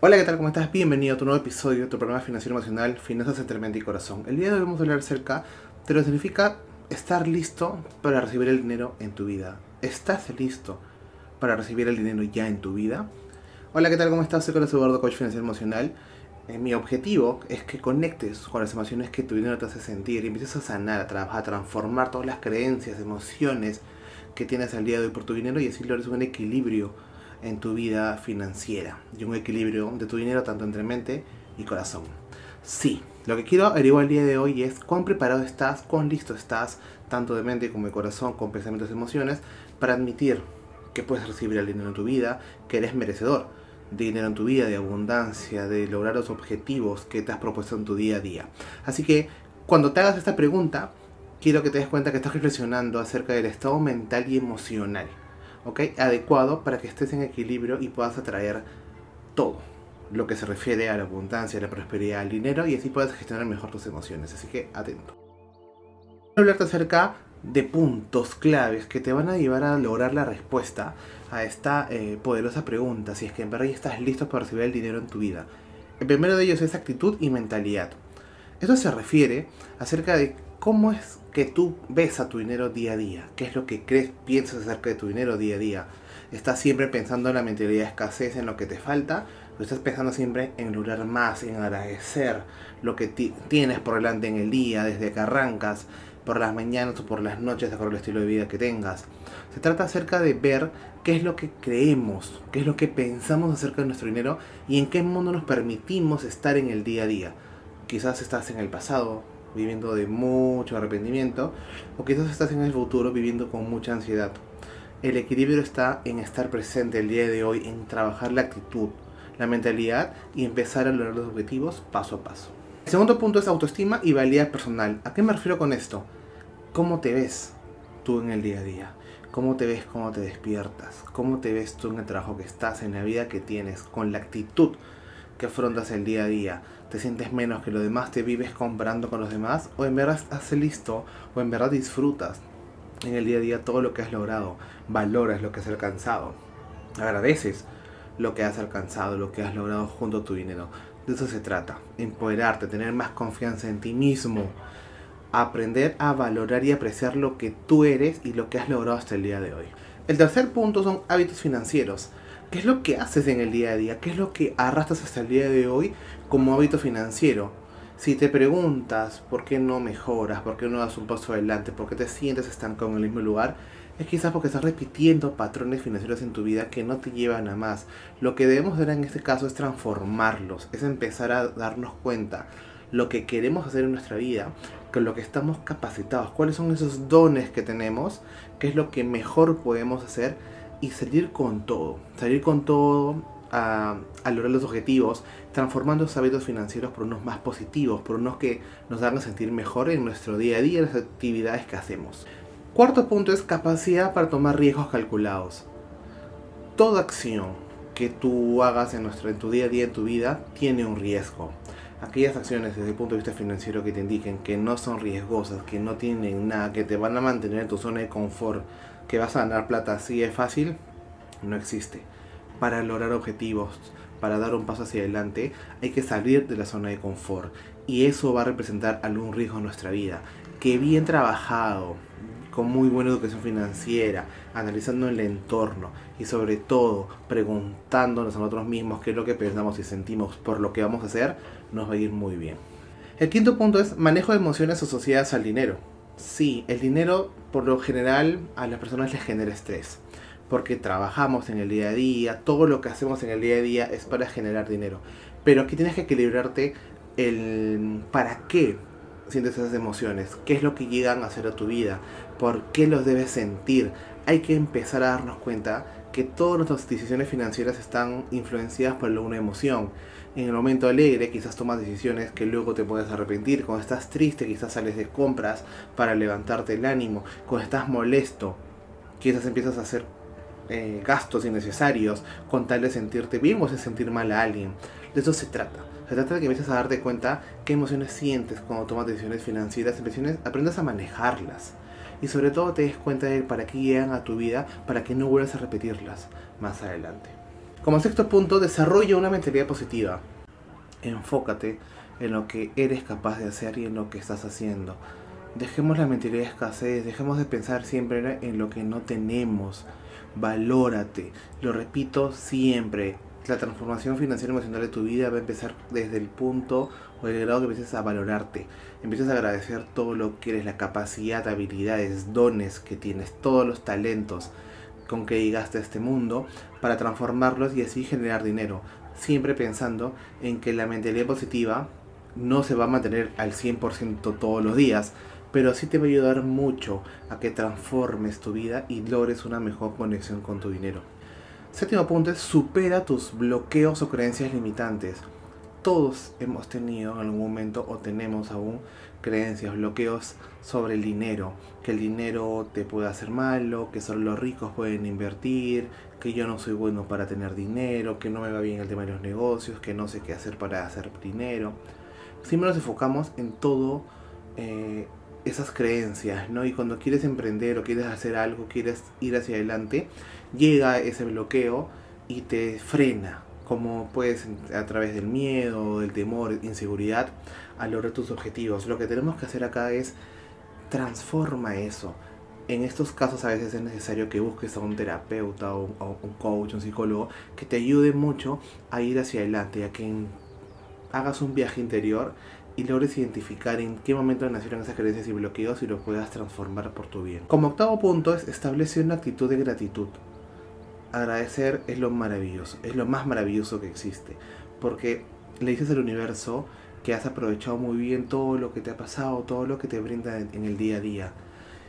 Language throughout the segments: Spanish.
Hola, ¿qué tal? ¿Cómo estás? Bienvenido a tu nuevo episodio de tu programa financiero emocional, Finanzas entre y corazón. El día de hoy vamos a hablar acerca de lo que significa estar listo para recibir el dinero en tu vida. ¿Estás listo para recibir el dinero ya en tu vida? Hola, ¿qué tal? ¿Cómo estás? Soy Carlos Eduardo, coach financiero emocional. Eh, mi objetivo es que conectes con las emociones que tu dinero te hace sentir y empieces a sanar, a trabajar, a transformar todas las creencias, emociones que tienes al día de hoy por tu dinero y así logres un equilibrio en tu vida financiera y un equilibrio de tu dinero tanto entre mente y corazón. Sí, lo que quiero averiguar el día de hoy es cuán preparado estás, cuán listo estás, tanto de mente como de corazón, con pensamientos y emociones, para admitir que puedes recibir el dinero en tu vida, que eres merecedor de dinero en tu vida, de abundancia, de lograr los objetivos que te has propuesto en tu día a día. Así que cuando te hagas esta pregunta, quiero que te des cuenta que estás reflexionando acerca del estado mental y emocional Adecuado para que estés en equilibrio y puedas atraer todo lo que se refiere a la abundancia, a la prosperidad, al dinero y así puedas gestionar mejor tus emociones. Así que atento. Quiero hablarte acerca de puntos claves que te van a llevar a lograr la respuesta a esta eh, poderosa pregunta, si es que en verdad ya estás listo para recibir el dinero en tu vida. El primero de ellos es actitud y mentalidad. Esto se refiere acerca de cómo es que tú ves a tu dinero día a día, qué es lo que crees, piensas acerca de tu dinero día a día. ¿Estás siempre pensando en la mentalidad de escasez, en lo que te falta? ¿O estás pensando siempre en lograr más, en agradecer lo que tienes por delante en el día, desde que arrancas, por las mañanas o por las noches, de acuerdo al estilo de vida que tengas? Se trata acerca de ver qué es lo que creemos, qué es lo que pensamos acerca de nuestro dinero y en qué mundo nos permitimos estar en el día a día. Quizás estás en el pasado, viviendo de mucho arrepentimiento, o quizás estás en el futuro viviendo con mucha ansiedad. El equilibrio está en estar presente el día de hoy, en trabajar la actitud, la mentalidad y empezar a lograr los objetivos paso a paso. El segundo punto es autoestima y valía personal. ¿A qué me refiero con esto? ¿Cómo te ves tú en el día a día? ¿Cómo te ves cómo te despiertas? ¿Cómo te ves tú en el trabajo que estás, en la vida que tienes, con la actitud que afrontas el día a día? ¿Te sientes menos que los demás? ¿Te vives comparando con los demás? ¿O en verdad estás listo? ¿O en verdad disfrutas en el día a día todo lo que has logrado? ¿Valoras lo que has alcanzado? ¿Agradeces lo que has alcanzado, lo que has logrado junto a tu dinero? De eso se trata. Empoderarte, tener más confianza en ti mismo. Aprender a valorar y apreciar lo que tú eres y lo que has logrado hasta el día de hoy. El tercer punto son hábitos financieros. ¿Qué es lo que haces en el día a día? ¿Qué es lo que arrastras hasta el día de hoy como hábito financiero? Si te preguntas por qué no mejoras, por qué no das un paso adelante, por qué te sientes estancado en el mismo lugar, es quizás porque estás repitiendo patrones financieros en tu vida que no te llevan a más. Lo que debemos hacer en este caso es transformarlos, es empezar a darnos cuenta lo que queremos hacer en nuestra vida, con lo que estamos capacitados, cuáles son esos dones que tenemos, qué es lo que mejor podemos hacer y salir con todo, salir con todo a, lograr los objetivos, transformando los hábitos financieros por unos más positivos, por unos que nos hagan sentir mejor en nuestro día a día, en las actividades que hacemos. Cuarto punto es capacidad para tomar riesgos calculados. Toda acción que tú hagas en, nuestro, en tu día a día, en tu vida, tiene un riesgo. Aquellas acciones desde el punto de vista financiero que te indiquen que no son riesgosas, que no tienen nada, que te van a mantener en tu zona de confort, que vas a ganar plata así de fácil, no existe. Para lograr objetivos, para dar un paso hacia adelante, hay que salir de la zona de confort. Y eso va a representar algún riesgo en nuestra vida. Que bien trabajado, con muy buena educación financiera, analizando el entorno y sobre todo preguntándonos a nosotros mismos qué es lo que pensamos y sentimos por lo que vamos a hacer, nos va a ir muy bien. El quinto punto es manejo de emociones asociadas al dinero. Sí, el dinero por lo general a las personas les genera estrés, porque trabajamos en el día a día, todo lo que hacemos en el día a día es para generar dinero. Pero aquí tienes que equilibrarte el para qué sientes esas emociones, qué es lo que llegan a hacer a tu vida, por qué los debes sentir. Hay que empezar a darnos cuenta que todas nuestras decisiones financieras están influenciadas por una emoción. En el momento alegre quizás tomas decisiones que luego te puedes arrepentir. Cuando estás triste quizás sales de compras para levantarte el ánimo. Cuando estás molesto quizás empiezas a hacer eh, gastos innecesarios con tal de sentirte bien o de sentir mal a alguien. De eso se trata. Se trata de que empieces a darte cuenta qué emociones sientes cuando tomas decisiones financieras, aprendas a manejarlas y sobre todo te des cuenta de para qué llegan a tu vida para que no vuelvas a repetirlas más adelante. Como sexto punto, desarrolla una mentalidad positiva. Enfócate en lo que eres capaz de hacer y en lo que estás haciendo. Dejemos la mentalidad de escasez, dejemos de pensar siempre en lo que no tenemos. Valórate. Lo repito siempre, la transformación financiera y emocional de tu vida va a empezar desde el punto o el grado que empieces a valorarte. Empieces a agradecer todo lo que eres, la capacidad, habilidades, dones que tienes, todos los talentos con que llegaste a este mundo para transformarlos y así generar dinero. Siempre pensando en que la mentalidad positiva no se va a mantener al 100% todos los días, pero sí te va a ayudar mucho a que transformes tu vida y logres una mejor conexión con tu dinero. Séptimo punto es supera tus bloqueos o creencias limitantes. Todos hemos tenido en algún momento o tenemos aún creencias, bloqueos sobre el dinero, que el dinero te puede hacer malo, que solo los ricos pueden invertir, que yo no soy bueno para tener dinero, que no me va bien el tema de los negocios, que no sé qué hacer para hacer dinero. Siempre nos enfocamos en todo eh, esas creencias, ¿no? Y cuando quieres emprender o quieres hacer algo, quieres ir hacia adelante, llega ese bloqueo y te frena, como puedes a través del miedo, del temor, inseguridad, a lograr tus objetivos. Lo que tenemos que hacer acá es transforma eso. En estos casos a veces es necesario que busques a un terapeuta o un coach, un psicólogo, que te ayude mucho a ir hacia adelante, a que hagas un viaje interior y logres identificar en qué momento nacieron esas creencias y bloqueos y los puedas transformar por tu bien. Como octavo punto es establecer una actitud de gratitud. Agradecer es lo maravilloso, es lo más maravilloso que existe, porque le dices al universo que has aprovechado muy bien todo lo que te ha pasado, todo lo que te brinda en el día a día.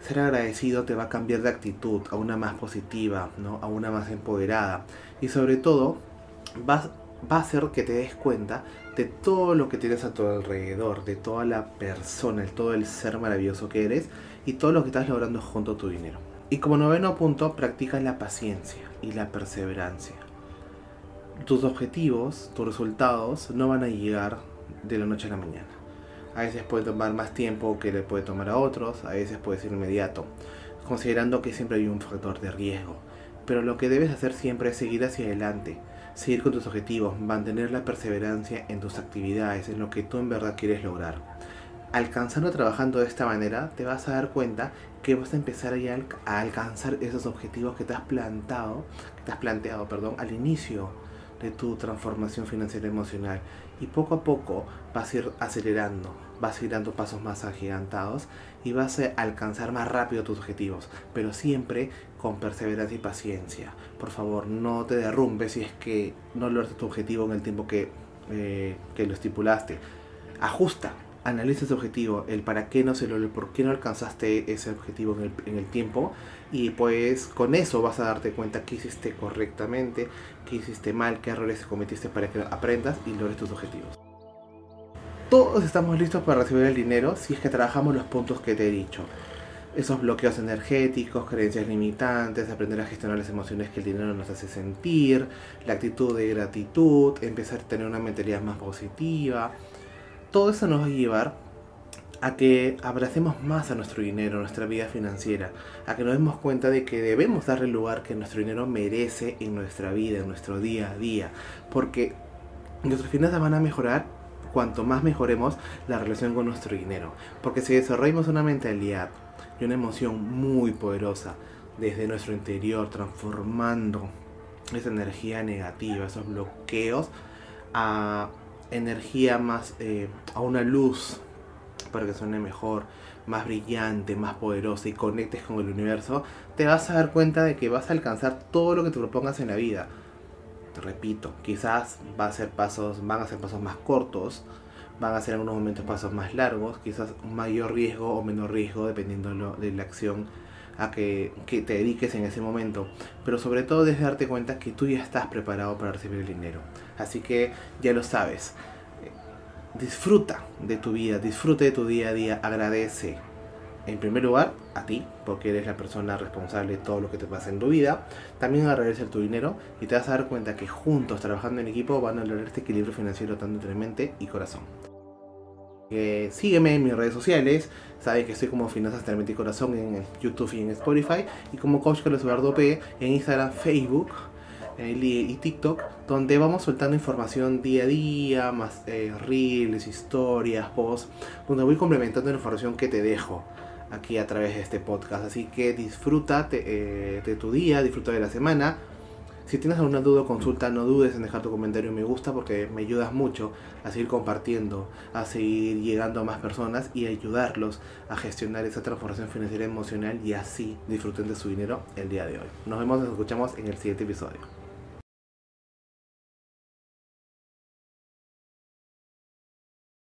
Ser agradecido te va a cambiar de actitud a una más positiva, ¿no? a una más empoderada y sobre todo va a hacer que te des cuenta de todo lo que tienes a tu alrededor, de toda la persona, de todo el ser maravilloso que eres y todo lo que estás logrando junto a tu dinero. Y como noveno punto, practica la paciencia y la perseverancia. Tus objetivos, tus resultados no van a llegar de la noche a la mañana. A veces puede tomar más tiempo que le puede tomar a otros, a veces puede ser inmediato, considerando que siempre hay un factor de riesgo. Pero lo que debes hacer siempre es seguir hacia adelante, seguir con tus objetivos, mantener la perseverancia en tus actividades, en lo que tú en verdad quieres lograr. Alcanzando trabajando de esta manera, te vas a dar cuenta que vas a empezar a alcanzar esos objetivos que te has plantado, que te has planteado, perdón, al inicio de tu transformación financiera emocional. Y poco a poco vas a ir acelerando, vas a ir dando pasos más agigantados y vas a alcanzar más rápido tus objetivos, pero siempre con perseverancia y paciencia. Por favor, no te derrumbes si es que no logras tu objetivo en el tiempo que, eh, que lo estipulaste. Ajusta, analiza ese objetivo, el para qué no se lo, por qué no alcanzaste ese objetivo en el, en el, tiempo y pues con eso vas a darte cuenta qué hiciste correctamente, qué hiciste mal, qué errores cometiste para que aprendas y logres tus objetivos. Todos estamos listos para recibir el dinero si es que trabajamos los puntos que te he dicho. Esos bloqueos energéticos, creencias limitantes, aprender a gestionar las emociones que el dinero nos hace sentir, la actitud de gratitud, empezar a tener una mentalidad más positiva, todo eso nos va a llevar a que abracemos más a nuestro dinero, nuestra vida financiera, a que nos demos cuenta de que debemos darle el lugar que nuestro dinero merece en nuestra vida, en nuestro día a día, porque nuestras finanzas van a mejorar cuanto más mejoremos la relación con nuestro dinero, porque si desarrollamos una mentalidad y una emoción muy poderosa desde nuestro interior, transformando esa energía negativa, esos bloqueos, a energía más, eh, a una luz para que suene mejor, más brillante, más poderosa y conectes con el universo, te vas a dar cuenta de que vas a alcanzar todo lo que te propongas en la vida. Repito, quizás va a ser pasos, van a ser pasos más cortos, van a ser en algunos momentos pasos más largos, quizás un mayor riesgo o menor riesgo dependiendo de la acción a que, que, te dediques en ese momento. Pero sobre todo desde darte cuenta que tú ya estás preparado para recibir el dinero. Así que ya lo sabes. Disfruta de tu vida, disfruta de tu día a día, agradece. En primer lugar, a ti, porque eres la persona responsable de todo lo que te pasa en tu vida. También agradece tu dinero y te vas a dar cuenta que juntos, trabajando en equipo, van a lograr este equilibrio financiero tanto entre mente y corazón. Eh, sígueme en mis redes sociales. Sabes que estoy como Finanzas entre Mente y Corazón en YouTube y en Spotify. Y como Coach Carlos Eduardo P en Instagram, Facebook. y TikTok, donde vamos soltando información día a día, más eh, reels, historias, posts, donde voy complementando la información que te dejo aquí a través de este podcast. Así que disfruta de, de tu día, disfruta de la semana si tienes alguna duda o consulta, no dudes en dejar tu comentario me gusta porque me ayudas mucho a seguir compartiendo, a seguir llegando a más personas y ayudarlos a gestionar esa transformación financiera y emocional y así disfruten de su dinero el día de hoy. Nos vemos, nos escuchamos en el siguiente episodio.